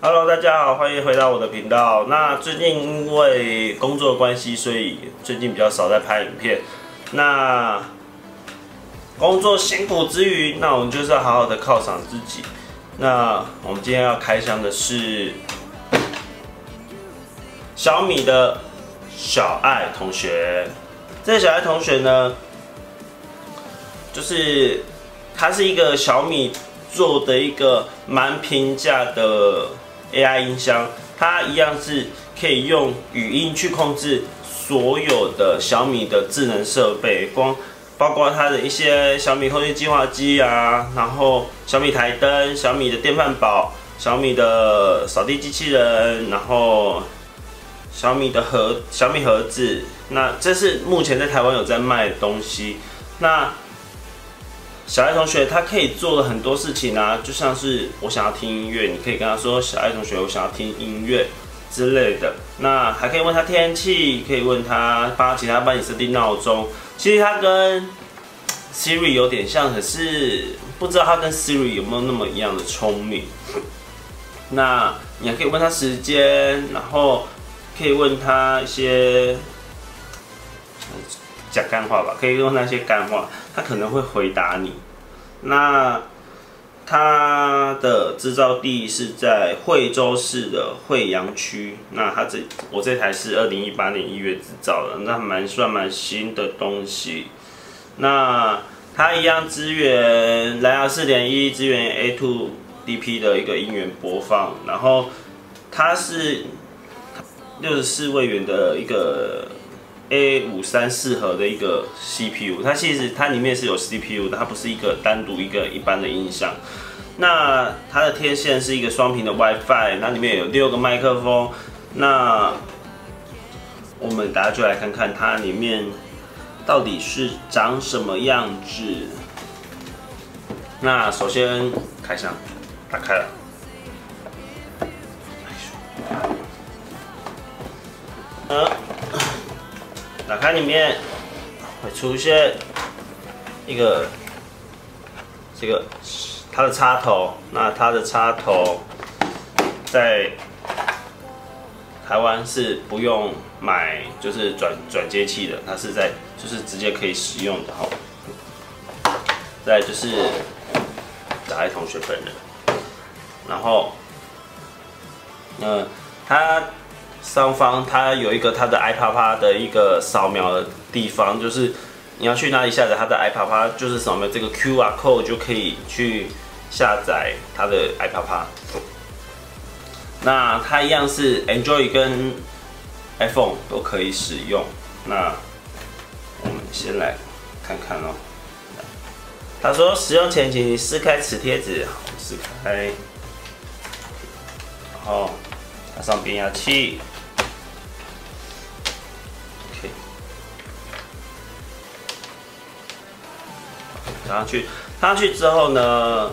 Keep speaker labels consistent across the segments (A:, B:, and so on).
A: Hello，大家好，欢迎回到我的频道。那最近因为工作关系，所以最近比较少在拍影片。那工作辛苦之余，那我们就是要好好的犒赏自己。那我们今天要开箱的是小米的小爱同学。这个小爱同学呢，就是它是一个小米做的一个蛮平价的 AI 音箱，它一样是可以用语音去控制所有的小米的智能设备，光包括它的一些小米空气净化机啊，然后小米台灯、小米的电饭煲、小米的扫地机器人，然后小米的盒、小米盒子。那这是目前在台湾有在卖的东西。那小爱同学他可以做的很多事情啊，就像是我想要听音乐，你可以跟他说：“小爱同学，我想要听音乐之类的。”那还可以问他天气，可以问他帮其他帮你设定闹钟。其实他跟 Siri 有点像，可是不知道他跟 Siri 有没有那么一样的聪明。那你还可以问他时间，然后可以问他一些。讲干话吧，可以用那些干话，他可能会回答你。那它的制造地是在惠州市的惠阳区。那它这我这台是二零一八年一月制造的，那蛮算蛮新的东西。那它一样支援蓝牙四点一，支援 A two D P 的一个音源播放。然后它是六十四位元的一个。A 五三四核的一个 CPU，它其实它里面是有 CPU 的，它不是一个单独一个一般的音箱。那它的天线是一个双频的 WiFi，那里面有六个麦克风。那我们大家就来看看它里面到底是长什么样子。那首先开箱，打开了。打开里面会出现一个这个它的插头，那它的插头在台湾是不用买，就是转转接器的，它是在就是直接可以使用的哈。再就是打开同学本人，然后嗯，他。上方它有一个它的 iPadPad 的一个扫描的地方，就是你要去哪里下载它的 iPadPad，就是扫描这个 QR code 就可以去下载它的 iPadPad。那它一样是 Android 跟 iPhone 都可以使用。那我们先来看看哦。他说使用前请撕开此贴纸，撕开，然后插上变压器。插上去，插上去之后呢，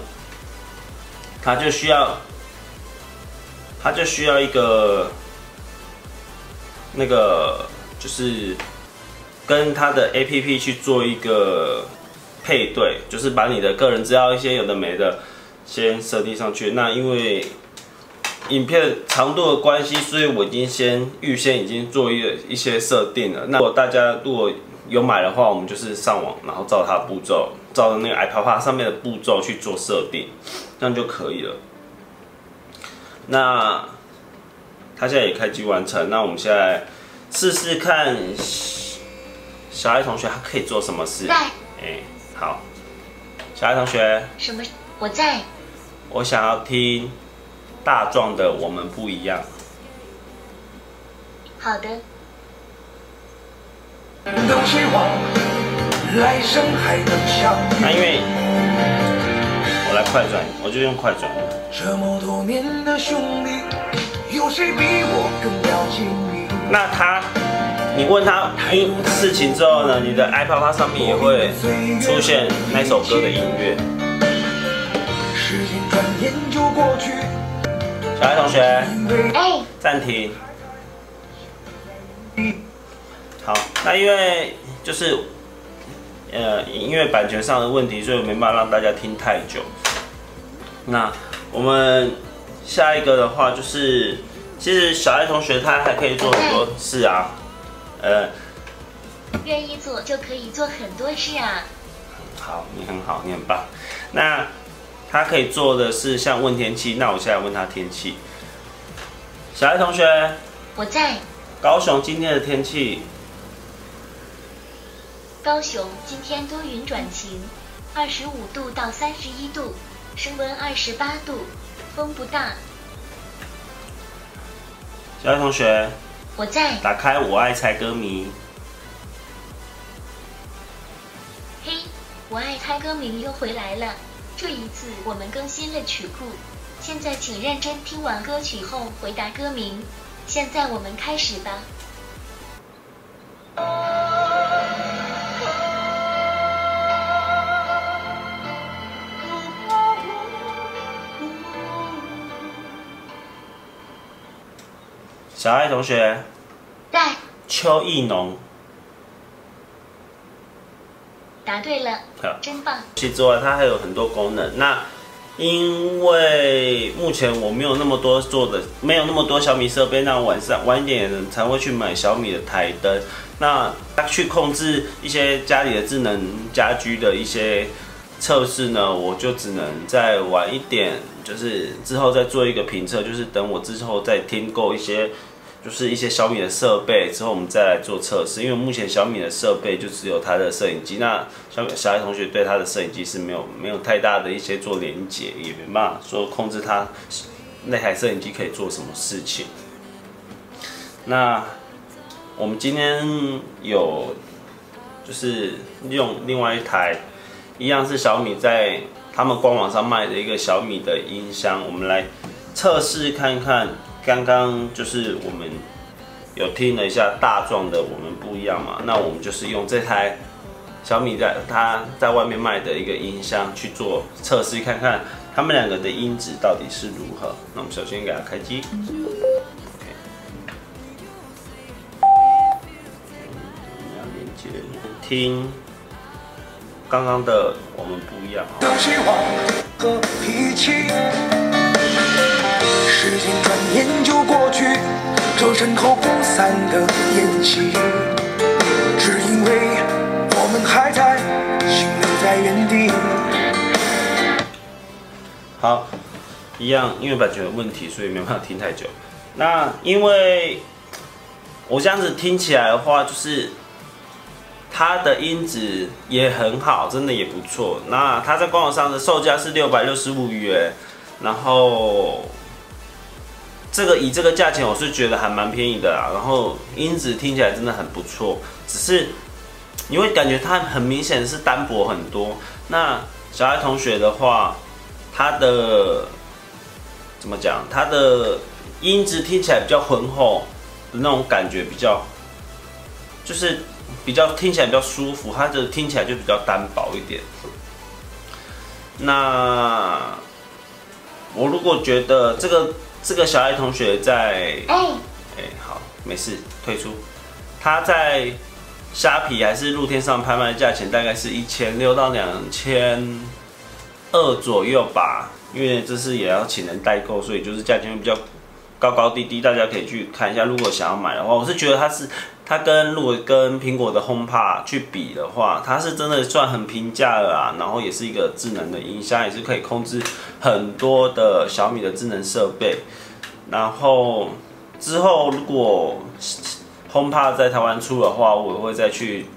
A: 它就需要，它就需要一个那个，就是跟它的 APP 去做一个配对，就是把你的个人资料一些有的没的先设定上去。那因为影片长度的关系，所以我已经先预先已经做一一些设定了。那如果大家如果有买的话，我们就是上网，然后照它的步骤，照着那个 iPadPad 上面的步骤去做设定，这样就可以了。那它现在也开机完成，那我们现在试试看，小爱同学他可以做什么事？在。哎，好，小爱同学。
B: 什么？我在。
A: 我想要听大壮的《我们不一样》。
B: 好的。
A: 那因为我来快转，我就用快转。这么多年的兄弟，有谁比我更了解你？那他，你问他事情之后呢？你的 iPad 上面也会出现那首歌的音乐。小爱同学，哎，暂停。好，那因为就是呃，因为版权上的问题，所以我没办法让大家听太久。那我们下一个的话就是，其实小爱同学他还可以做很多事啊，呃，
B: 愿意做就可以做很多事啊。
A: 好，你很好，你很棒。那他可以做的是像问天气，那我现在问他天气。小爱同学，
B: 我在。
A: 高雄今天的天气。
B: 高雄今天多云转晴，二十五度到三十一度，升温二十八度，风不大。
A: 小爱同学，
B: 我在。
A: 打开我爱猜歌迷。
B: 嘿，我爱猜歌迷又回来了，这一次我们更新了曲库，现在请认真听完歌曲后回答歌名。现在我们开始吧。
A: 小爱同学，
B: 在。
A: 邱意浓。
B: 答对了。好，真棒。
A: 其实之外，它还有很多功能。那因为目前我没有那么多做的，没有那么多小米设备，那晚上晚一点才会去买小米的台灯。那去控制一些家里的智能家居的一些测试呢，我就只能再晚一点，就是之后再做一个评测，就是等我之后再添购一些。就是一些小米的设备之后，我们再来做测试。因为目前小米的设备就只有它的摄影机，那小小爱同学对他的摄影机是没有没有太大的一些做连接，也没办法说控制它那台摄影机可以做什么事情。那我们今天有就是用另外一台，一样是小米在他们官网上卖的一个小米的音箱，我们来测试看看。刚刚就是我们有听了一下大壮的，我们不一样嘛。那我们就是用这台小米在它在外面卖的一个音箱去做测试，看看他们两个的音质到底是如何。那我们首先给它开机。听刚刚的我们不一样时间转眼就过去，这身后不散的宴席，只因为我们还在，心留在原地。好，一样，因为版权有问题，所以没办法听太久。那因为我这样子听起来的话，就是它的音质也很好，真的也不错。那它在官网上的售价是六百六十五元，然后。这个以这个价钱，我是觉得还蛮便宜的啦。然后音质听起来真的很不错，只是你会感觉它很明显是单薄很多。那小爱同学的话，他的怎么讲？他的音质听起来比较浑厚的那种感觉，比较就是比较听起来比较舒服。它的听起来就比较单薄一点。那我如果觉得这个。这个小爱同学在哎哎好没事退出，他在虾皮还是露天上拍卖的价钱大概是一千六到两千二左右吧，因为这是也要请人代购，所以就是价钱会比较高高低低，大家可以去看一下。如果想要买的话，我是觉得它是它跟如果跟苹果的 HomePod 去比的话，它是真的算很平价了啊。然后也是一个智能的音箱，也是可以控制很多的小米的智能设备。然后之后如果 HomePod 在台湾出的话，我会再去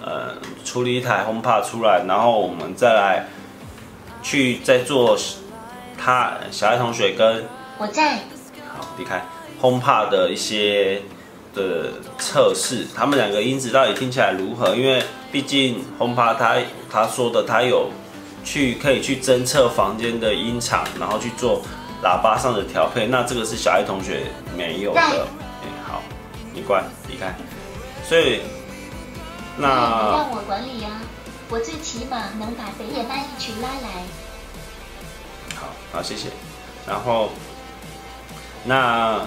A: 呃处理一台 HomePod 出来，然后我们再来去再做他小爱同学跟
B: 我在
A: 好离开 HomePod 的一些的测试，他们两个音质到底听起来如何？因为毕竟 HomePod 他他说的他有去可以去侦测房间的音场，然后去做。喇叭上的调配，那这个是小爱同学没有的。哎、欸，好，你乖，离开。所以，那
B: 你让我管理呀、啊，我最起码能把北野那一群拉来。
A: 好，好，谢谢。然后，那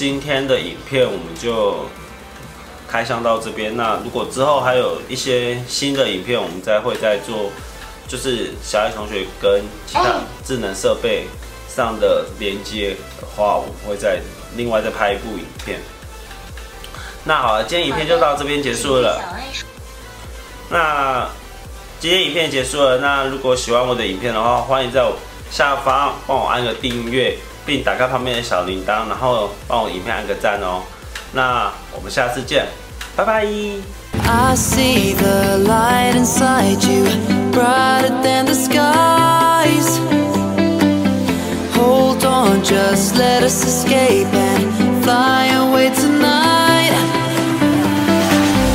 A: 今天的影片我们就开箱到这边。那如果之后还有一些新的影片，我们再会再做，就是小爱同学跟其他智能设备上的连接的话，我们会再另外再拍一部影片。那好了，今天影片就到这边结束了。那今天影片结束了。那如果喜欢我的影片的话，欢迎在我下方帮我按个订阅，并打开旁边的小铃铛，然后帮我影片按个赞哦。那我们下次见，拜拜。I see the light inside you, brighter than the skies. Hold on, just let us escape and fly away tonight.